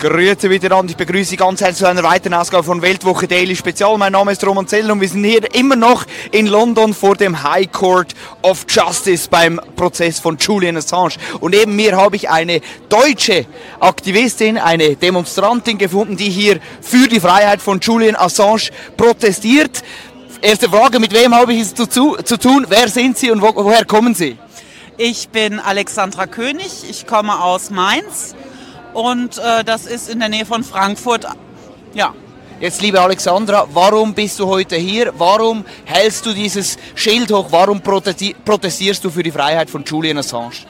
Grüezi an, ich begrüße Sie ganz herzlich zu einer weiteren Ausgabe von Weltwoche Daily Spezial. Mein Name ist Roman Zell und wir sind hier immer noch in London vor dem High Court of Justice beim Prozess von Julian Assange. Und neben mir habe ich eine deutsche Aktivistin, eine Demonstrantin gefunden, die hier für die Freiheit von Julian Assange protestiert. Erste Frage, mit wem habe ich es zu, zu, zu tun? Wer sind Sie und wo, woher kommen Sie? Ich bin Alexandra König, ich komme aus Mainz und äh, das ist in der Nähe von Frankfurt. Ja. Jetzt, liebe Alexandra, warum bist du heute hier? Warum hältst du dieses Schild hoch? Warum protestierst du für die Freiheit von Julian Assange?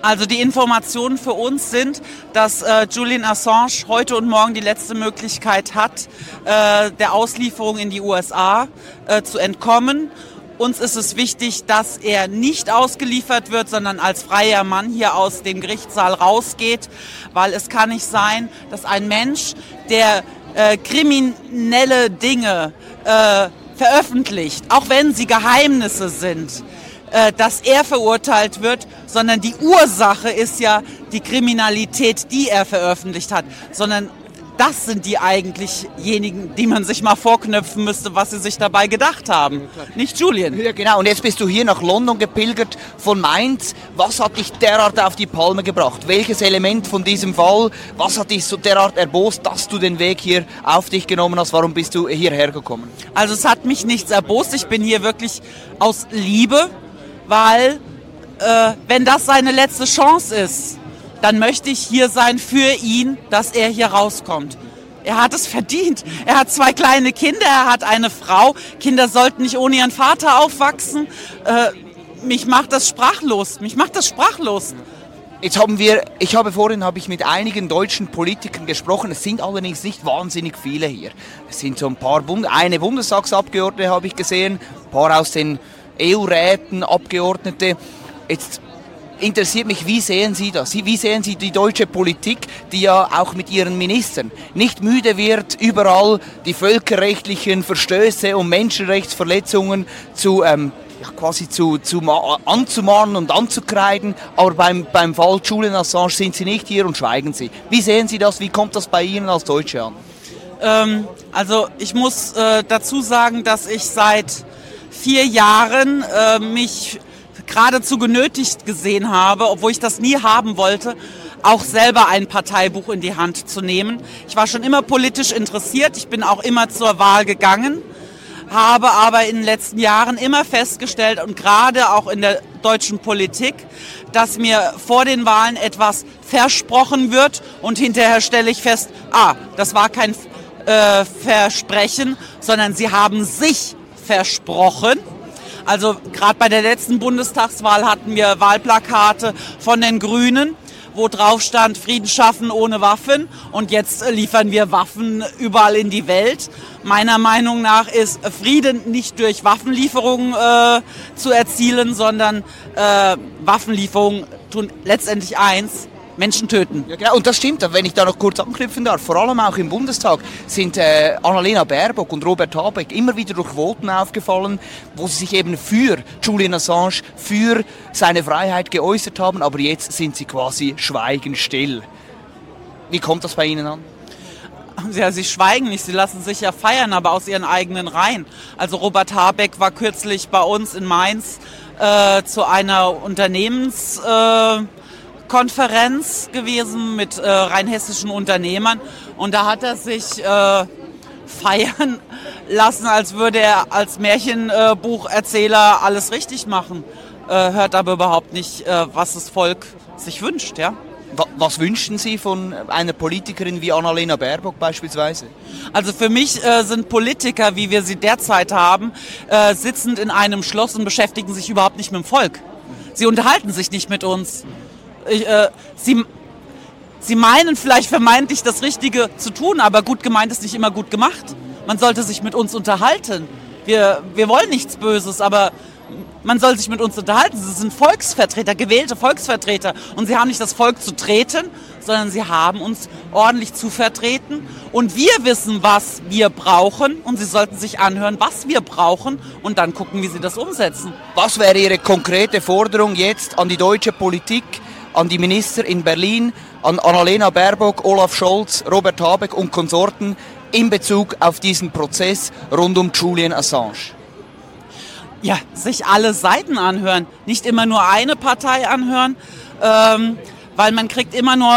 Also die Informationen für uns sind, dass äh, Julian Assange heute und morgen die letzte Möglichkeit hat, äh, der Auslieferung in die USA äh, zu entkommen uns ist es wichtig, dass er nicht ausgeliefert wird, sondern als freier Mann hier aus dem Gerichtssaal rausgeht, weil es kann nicht sein, dass ein Mensch, der äh, kriminelle Dinge äh, veröffentlicht, auch wenn sie Geheimnisse sind, äh, dass er verurteilt wird, sondern die Ursache ist ja die Kriminalität, die er veröffentlicht hat, sondern das sind die eigentlichjenigen, die man sich mal vorknöpfen müsste, was sie sich dabei gedacht haben. Nicht Julian. Ja, genau. Und jetzt bist du hier nach London gepilgert von Mainz. Was hat dich derart auf die Palme gebracht? Welches Element von diesem Fall, was hat dich so derart erbost, dass du den Weg hier auf dich genommen hast? Warum bist du hierher gekommen? Also es hat mich nichts erbost. Ich bin hier wirklich aus Liebe, weil äh, wenn das seine letzte Chance ist, dann möchte ich hier sein für ihn, dass er hier rauskommt. Er hat es verdient. Er hat zwei kleine Kinder, er hat eine Frau. Kinder sollten nicht ohne ihren Vater aufwachsen. Äh, mich macht das sprachlos. Mich macht das sprachlos. Jetzt haben wir, ich habe vorhin habe ich mit einigen deutschen Politikern gesprochen. Es sind allerdings nicht wahnsinnig viele hier. Es sind so ein paar Bund eine Bundestagsabgeordnete habe ich gesehen, ein paar aus den EU-Räten Abgeordnete. Jetzt interessiert mich, wie sehen Sie das? Wie sehen Sie die deutsche Politik, die ja auch mit ihren Ministern nicht müde wird, überall die völkerrechtlichen Verstöße und Menschenrechtsverletzungen zu ähm, ja, quasi zu, zu anzumahnen und anzukreiden, aber beim, beim Fall Julian Assange sind Sie nicht hier und schweigen Sie. Wie sehen Sie das? Wie kommt das bei Ihnen als Deutsche an? Ähm, also ich muss äh, dazu sagen, dass ich seit vier Jahren äh, mich geradezu genötigt gesehen habe, obwohl ich das nie haben wollte, auch selber ein Parteibuch in die Hand zu nehmen. Ich war schon immer politisch interessiert, ich bin auch immer zur Wahl gegangen, habe aber in den letzten Jahren immer festgestellt und gerade auch in der deutschen Politik, dass mir vor den Wahlen etwas versprochen wird und hinterher stelle ich fest, ah, das war kein äh, Versprechen, sondern sie haben sich versprochen also gerade bei der letzten Bundestagswahl hatten wir Wahlplakate von den Grünen wo drauf stand Frieden schaffen ohne Waffen und jetzt liefern wir Waffen überall in die Welt. Meiner Meinung nach ist Frieden nicht durch Waffenlieferungen äh, zu erzielen, sondern äh, Waffenlieferungen tun letztendlich eins, Menschen töten. Ja, genau. Und das stimmt, wenn ich da noch kurz anknüpfen darf. Vor allem auch im Bundestag sind äh, Annalena Baerbock und Robert Habeck immer wieder durch Voten aufgefallen, wo sie sich eben für Julian Assange, für seine Freiheit geäußert haben, aber jetzt sind sie quasi schweigend still. Wie kommt das bei Ihnen an? Ja, sie schweigen nicht, sie lassen sich ja feiern, aber aus ihren eigenen Reihen. Also Robert Habeck war kürzlich bei uns in Mainz äh, zu einer Unternehmens... Äh, Konferenz gewesen mit äh, rheinhessischen Unternehmern und da hat er sich äh, feiern lassen, als würde er als Märchenbucherzähler alles richtig machen. Äh, hört aber überhaupt nicht, äh, was das Volk sich wünscht, ja. Was wünschen Sie von einer Politikerin wie Annalena Baerbock beispielsweise? Also für mich äh, sind Politiker, wie wir sie derzeit haben, äh, sitzend in einem Schloss und beschäftigen sich überhaupt nicht mit dem Volk. Sie unterhalten sich nicht mit uns. Ich, äh, sie, sie meinen vielleicht vermeintlich das Richtige zu tun, aber gut gemeint ist nicht immer gut gemacht. Man sollte sich mit uns unterhalten. Wir, wir wollen nichts Böses, aber man soll sich mit uns unterhalten. Sie sind Volksvertreter, gewählte Volksvertreter. Und sie haben nicht das Volk zu treten, sondern sie haben uns ordentlich zu vertreten. Und wir wissen, was wir brauchen. Und sie sollten sich anhören, was wir brauchen. Und dann gucken, wie sie das umsetzen. Was wäre Ihre konkrete Forderung jetzt an die deutsche Politik, an die Minister in Berlin, an Annalena Baerbock, Olaf Scholz, Robert Habeck und Konsorten in Bezug auf diesen Prozess rund um Julian Assange? ja, sich alle Seiten anhören, nicht immer nur eine Partei anhören, ähm, weil man kriegt immer nur,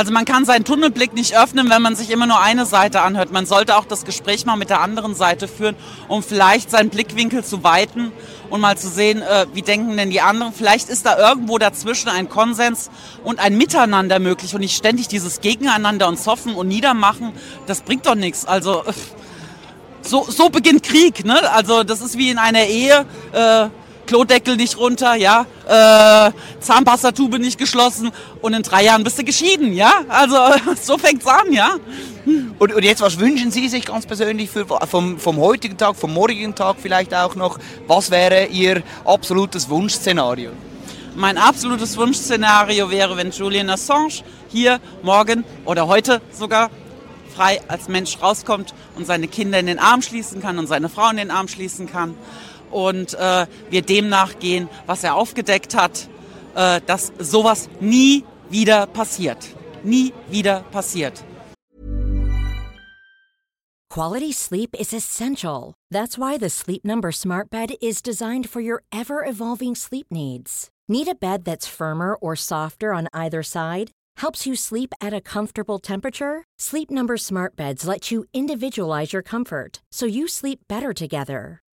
also man kann seinen Tunnelblick nicht öffnen, wenn man sich immer nur eine Seite anhört. Man sollte auch das Gespräch mal mit der anderen Seite führen, um vielleicht seinen Blickwinkel zu weiten und mal zu sehen, äh, wie denken denn die anderen. Vielleicht ist da irgendwo dazwischen ein Konsens und ein Miteinander möglich und nicht ständig dieses Gegeneinander und Zoffen und Niedermachen. Das bringt doch nichts. Also äh, so, so beginnt Krieg, ne? Also das ist wie in einer Ehe. Äh, Klodeckel nicht runter, ja, äh, Zahnpastatube nicht geschlossen und in drei Jahren bist du geschieden, ja. Also so fängt's an, ja. Und, und, jetzt, was wünschen Sie sich ganz persönlich für, vom, vom heutigen Tag, vom morgigen Tag vielleicht auch noch? Was wäre Ihr absolutes Wunschszenario? Mein absolutes Wunschszenario wäre, wenn Julian Assange hier morgen oder heute sogar frei als Mensch rauskommt und seine Kinder in den Arm schließen kann und seine Frau in den Arm schließen kann. Und äh, wir dem nachgehen, was er aufgedeckt hat, äh, dass sowas nie wieder passiert. Nie wieder passiert. Quality sleep is essential. That's why the Sleep Number Smart Bed is designed for your ever evolving sleep needs. Need a bed that's firmer or softer on either side? helps you sleep at a comfortable temperature? Sleep Number smart beds let you individualize your comfort so you sleep better together.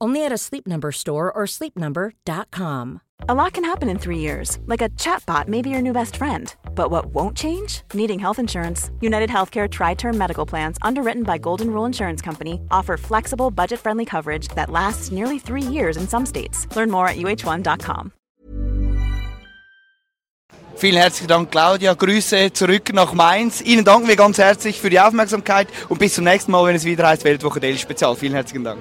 Only at a Sleep Number store or sleepnumber.com. A lot can happen in 3 years. Like a chatbot may be your new best friend. But what won't change? Needing health insurance. United Healthcare tri-term medical plans underwritten by Golden Rule Insurance Company offer flexible, budget-friendly coverage that lasts nearly 3 years in some states. Learn more at uh1.com. Vielen herzlichen Dank, Claudia. Grüße zurück nach Mainz. Ihnen danken wir ganz herzlich für die Aufmerksamkeit und bis zum nächsten Mal, wenn es wieder heißt Weltwoche Daily Spezial. Vielen herzlichen Dank.